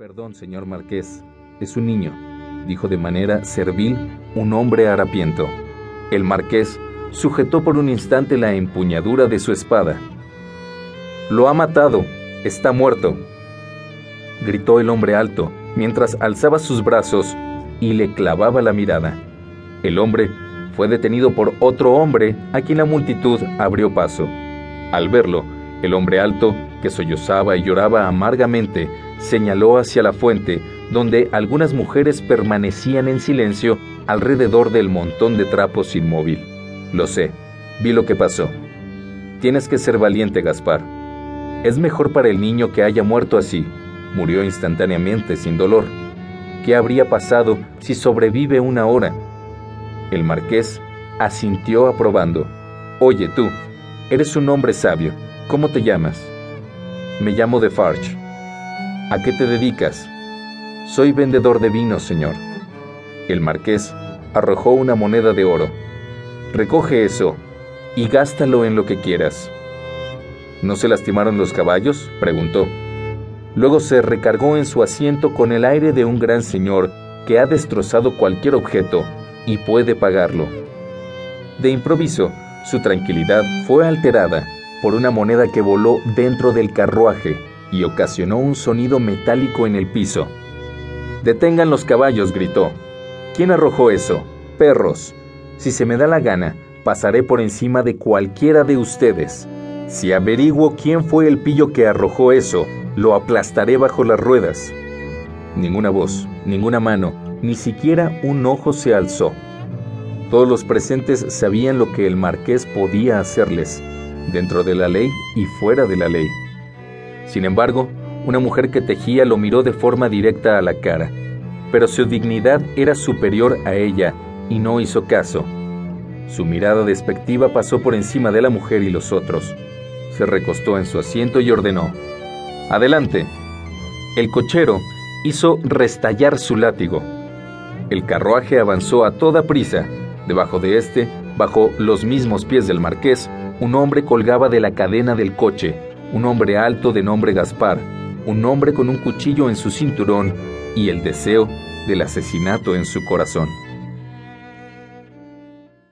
Perdón, señor marqués, es un niño, dijo de manera servil un hombre harapiento. El marqués sujetó por un instante la empuñadura de su espada. Lo ha matado, está muerto, gritó el hombre alto, mientras alzaba sus brazos y le clavaba la mirada. El hombre fue detenido por otro hombre a quien la multitud abrió paso. Al verlo, el hombre alto, que sollozaba y lloraba amargamente, señaló hacia la fuente, donde algunas mujeres permanecían en silencio alrededor del montón de trapos inmóvil. Lo sé, vi lo que pasó. Tienes que ser valiente, Gaspar. Es mejor para el niño que haya muerto así. Murió instantáneamente, sin dolor. ¿Qué habría pasado si sobrevive una hora? El marqués asintió aprobando. Oye tú, eres un hombre sabio. ¿Cómo te llamas? Me llamo Defarge. ¿A qué te dedicas? Soy vendedor de vino, señor. El marqués arrojó una moneda de oro. Recoge eso y gástalo en lo que quieras. ¿No se lastimaron los caballos? preguntó. Luego se recargó en su asiento con el aire de un gran señor que ha destrozado cualquier objeto y puede pagarlo. De improviso, su tranquilidad fue alterada por una moneda que voló dentro del carruaje y ocasionó un sonido metálico en el piso. Detengan los caballos, gritó. ¿Quién arrojó eso? Perros. Si se me da la gana, pasaré por encima de cualquiera de ustedes. Si averiguo quién fue el pillo que arrojó eso, lo aplastaré bajo las ruedas. Ninguna voz, ninguna mano, ni siquiera un ojo se alzó. Todos los presentes sabían lo que el marqués podía hacerles, dentro de la ley y fuera de la ley. Sin embargo, una mujer que tejía lo miró de forma directa a la cara, pero su dignidad era superior a ella y no hizo caso. Su mirada despectiva pasó por encima de la mujer y los otros. Se recostó en su asiento y ordenó, Adelante. El cochero hizo restallar su látigo. El carruaje avanzó a toda prisa. Debajo de éste, bajo los mismos pies del marqués, un hombre colgaba de la cadena del coche un hombre alto de nombre Gaspar, un hombre con un cuchillo en su cinturón y el deseo del asesinato en su corazón.